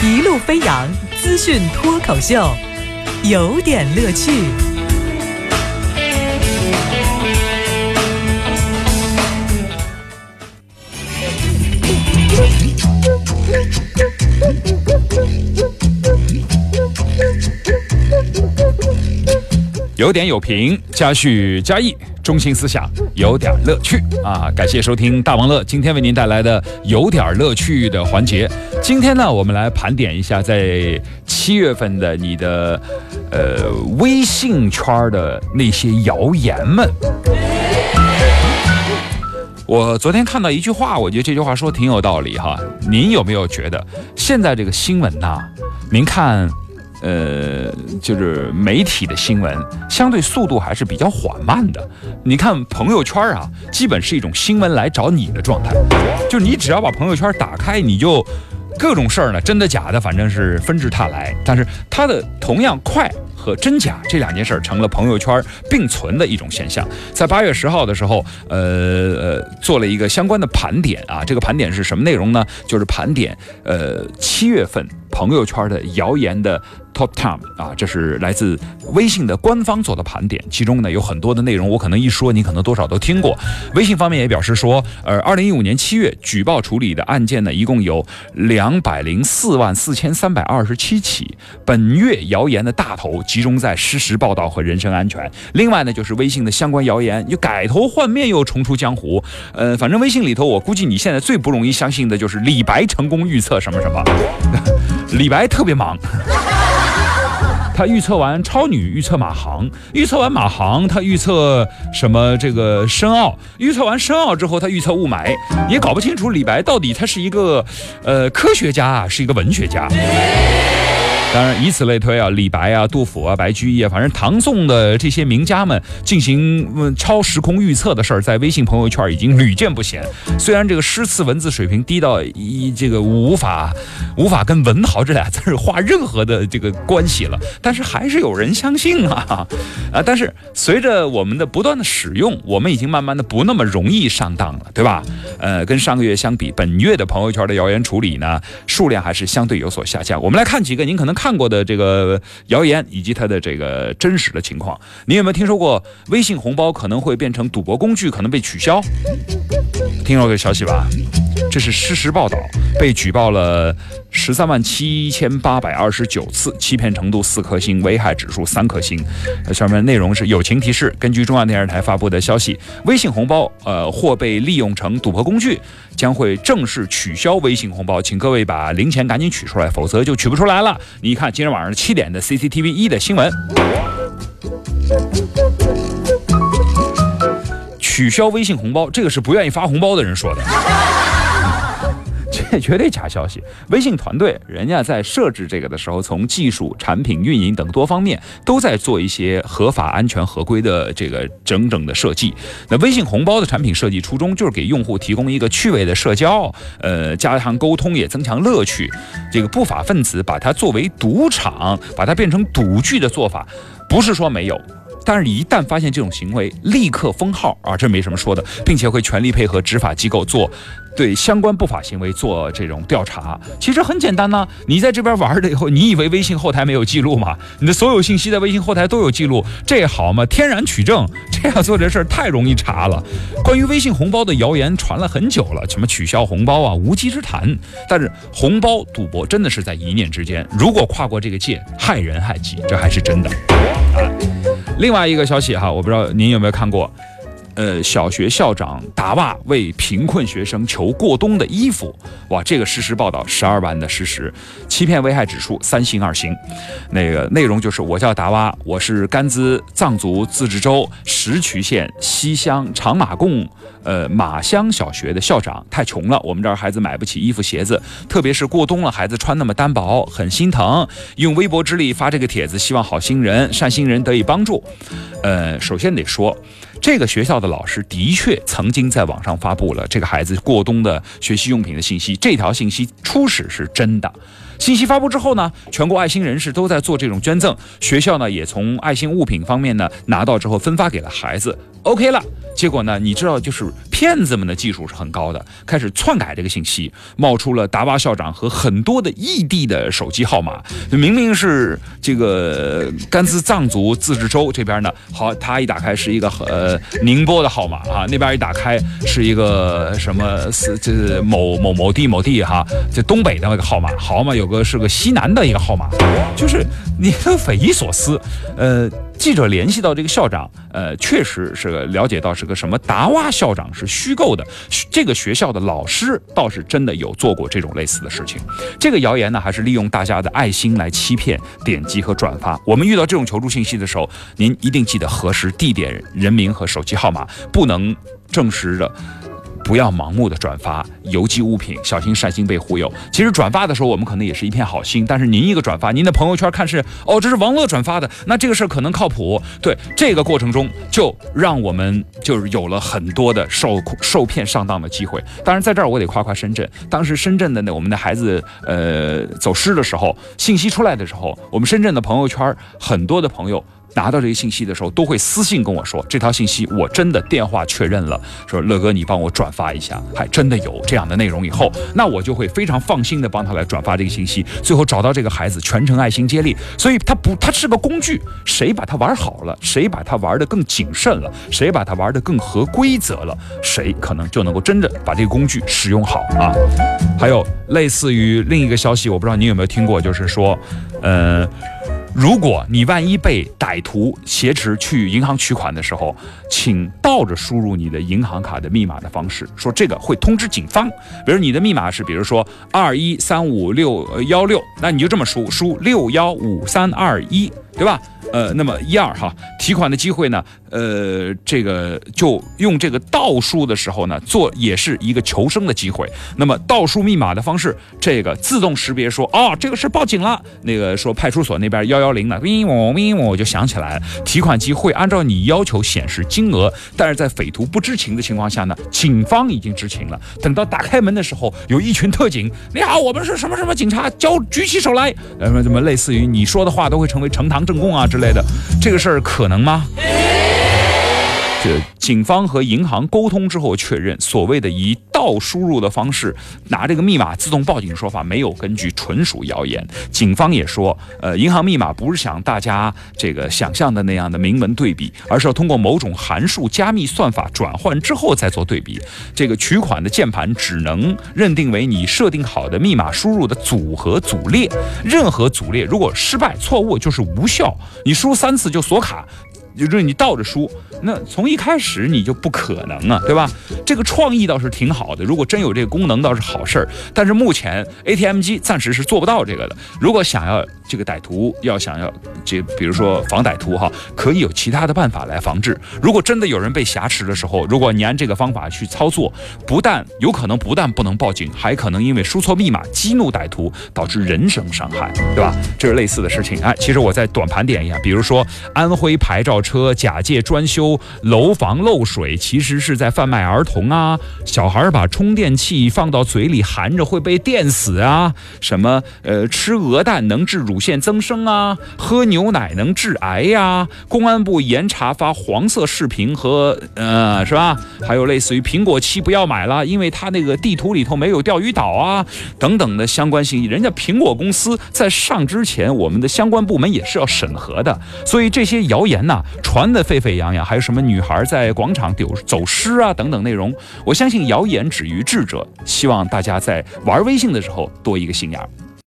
一路飞扬资讯脱口秀，有点乐趣。有点有评，加叙加意，中心思想有点乐趣啊！感谢收听大王乐今天为您带来的有点乐趣的环节。今天呢，我们来盘点一下在七月份的你的呃微信圈的那些谣言们。我昨天看到一句话，我觉得这句话说挺有道理哈。您有没有觉得现在这个新闻呐？您看。呃，就是媒体的新闻相对速度还是比较缓慢的。你看朋友圈啊，基本是一种新闻来找你的状态，就你只要把朋友圈打开，你就各种事儿呢，真的假的，反正是纷至沓来。但是它的同样快。和真假这两件事儿成了朋友圈并存的一种现象。在八月十号的时候，呃呃，做了一个相关的盘点啊。这个盘点是什么内容呢？就是盘点呃七月份朋友圈的谣言的 top time 啊。这是来自微信的官方做的盘点，其中呢有很多的内容，我可能一说你可能多少都听过。微信方面也表示说，呃，二零一五年七月举报处理的案件呢，一共有两百零四万四千三百二十七起。本月谣言的大头。集中在实时报道和人身安全。另外呢，就是微信的相关谣言又改头换面，又重出江湖。呃，反正微信里头，我估计你现在最不容易相信的就是李白成功预测什么什么。李白特别忙，他预测完超女，预测马航，预测完马航，他预测什么这个深奥，预测完深奥之后，他预测雾霾，也搞不清楚李白到底他是一个呃科学家啊，是一个文学家。当然，以此类推啊，李白啊、杜甫啊、白居易啊，反正唐宋的这些名家们进行超时空预测的事儿，在微信朋友圈已经屡见不鲜。虽然这个诗词文字水平低到一这个无法无法跟文豪这俩字儿画任何的这个关系了，但是还是有人相信啊啊！但是随着我们的不断的使用，我们已经慢慢的不那么容易上当了，对吧？呃，跟上个月相比，本月的朋友圈的谣言处理呢，数量还是相对有所下降。我们来看几个，您可能。看看过的这个谣言以及它的这个真实的情况，你有没有听说过微信红包可能会变成赌博工具，可能被取消？听说这个消息吧？这是事实报道，被举报了十三万七千八百二十九次，欺骗程度四颗星，危害指数三颗星。上面内容是友情提示：根据中央电视台发布的消息，微信红包呃或被利用成赌博工具，将会正式取消微信红包，请各位把零钱赶紧取出来，否则就取不出来了。你看今天晚上七点的 CCTV 一的新闻，取消微信红包，这个是不愿意发红包的人说的。这绝对假消息！微信团队人家在设置这个的时候，从技术、产品、运营等多方面都在做一些合法、安全、合规的这个整整的设计。那微信红包的产品设计初衷就是给用户提供一个趣味的社交，呃，加强沟通，也增强乐趣。这个不法分子把它作为赌场，把它变成赌具的做法，不是说没有。但是，一旦发现这种行为，立刻封号啊，这没什么说的，并且会全力配合执法机构做对相关不法行为做这种调查。其实很简单呢，你在这边玩了以后，你以为微信后台没有记录吗？你的所有信息在微信后台都有记录，这好吗？天然取证，这样做这事儿太容易查了。关于微信红包的谣言传了很久了，什么取消红包啊，无稽之谈。但是红包赌博真的是在一念之间，如果跨过这个界，害人害己，这还是真的。另外一个消息哈，我不知道您有没有看过，呃，小学校长打袜为贫困学生求过冬的衣服，哇，这个实时报道十二万的实。时，欺骗危害指数三星二星，那个内容就是我叫达洼，我是甘孜藏族自治州石渠县西乡长马贡呃马乡小学的校长，太穷了，我们这儿孩子买不起衣服鞋子，特别是过冬了，孩子穿那么单薄，很心疼，用微薄之力发这个帖子，希望好心人善心人得以帮助。呃，首先得说，这个学校的老师的确曾经在网上发布了这个孩子过冬的学习用品的信息，这条信息初始是真的。信息发布之后呢，全国爱心人士都在做这种捐赠，学校呢也从爱心物品方面呢拿到之后分发给了孩子。OK 了，结果呢，你知道，就是骗子们的技术是很高的，开始篡改这个信息，冒出了达巴校长和很多的异地的手机号码。明明是这个甘孜藏族自治州这边呢，好，他一打开是一个呃宁波的号码啊，那边一打开是一个什么是这某某某地某地哈，这东北的那个号码，好嘛，有个是个西南的一个号码，就是你很匪夷所思，呃。记者联系到这个校长，呃，确实是了解到是个什么达瓦校长是虚构的，这个学校的老师倒是真的有做过这种类似的事情。这个谣言呢，还是利用大家的爱心来欺骗、点击和转发。我们遇到这种求助信息的时候，您一定记得核实地点、人名和手机号码，不能证实的。不要盲目的转发邮寄物品，小心善心被忽悠。其实转发的时候，我们可能也是一片好心，但是您一个转发，您的朋友圈看是哦，这是王乐转发的，那这个事儿可能靠谱。对这个过程中，就让我们就是有了很多的受受骗上当的机会。当然，在这儿我得夸夸深圳，当时深圳的那我们的孩子呃走失的时候，信息出来的时候，我们深圳的朋友圈很多的朋友。拿到这些信息的时候，都会私信跟我说这条信息我真的电话确认了，说乐哥你帮我转发一下，还真的有这样的内容。以后那我就会非常放心的帮他来转发这个信息，最后找到这个孩子，全程爱心接力。所以他不，他是个工具，谁把它玩好了，谁把它玩的更谨慎了，谁把它玩的更合规则了，谁可能就能够真的把这个工具使用好啊。还有类似于另一个消息，我不知道你有没有听过，就是说，呃。如果你万一被歹徒挟持去银行取款的时候，请倒着输入你的银行卡的密码的方式，说这个会通知警方。比如你的密码是，比如说二一三五六幺六，那你就这么输，输六幺五三二一，对吧？呃，那么一二哈，提款的机会呢？呃，这个就用这个倒数的时候呢，做也是一个求生的机会。那么倒数密码的方式，这个自动识别说，哦，这个是报警了。那个说派出所那边幺幺零呢，嗡嗡嗡嗡，我就想起来了，提款机会按照你要求显示金额，但是在匪徒不知情的情况下呢，警方已经知情了。等到打开门的时候，有一群特警，你好，我们是什么什么警察，交举起手来。呃，什么类似于你说的话都会成为呈堂证供啊之类的，这个事儿可能吗？这警方和银行沟通之后确认，所谓的以倒输入的方式拿这个密码自动报警说法没有根据，纯属谣言。警方也说，呃，银行密码不是像大家这个想象的那样的明文对比，而是要通过某种函数加密算法转换之后再做对比。这个取款的键盘只能认定为你设定好的密码输入的组合组列，任何组列如果失败错误就是无效，你输三次就锁卡。就是你倒着输，那从一开始你就不可能啊，对吧？这个创意倒是挺好的，如果真有这个功能倒是好事儿。但是目前 ATM 机暂时是做不到这个的。如果想要这个歹徒要想要这，比如说防歹徒哈，可以有其他的办法来防治。如果真的有人被挟持的时候，如果你按这个方法去操作，不但有可能不但不能报警，还可能因为输错密码激怒歹徒，导致人身伤害，对吧？这是类似的事情。哎，其实我再短盘点一下，比如说安徽牌照。车假借专修楼房漏水，其实是在贩卖儿童啊！小孩把充电器放到嘴里含着会被电死啊！什么呃，吃鹅蛋能治乳乳腺增生啊？喝牛奶能致癌呀？公安部严查发黄色视频和呃，是吧？还有类似于苹果七不要买了，因为它那个地图里头没有钓鱼岛啊，等等的相关信息。人家苹果公司在上之前，我们的相关部门也是要审核的。所以这些谣言呢？传得沸沸扬扬，还有什么女孩在广场丢走失啊等等内容，我相信谣言止于智者。希望大家在玩微信的时候多一个心眼。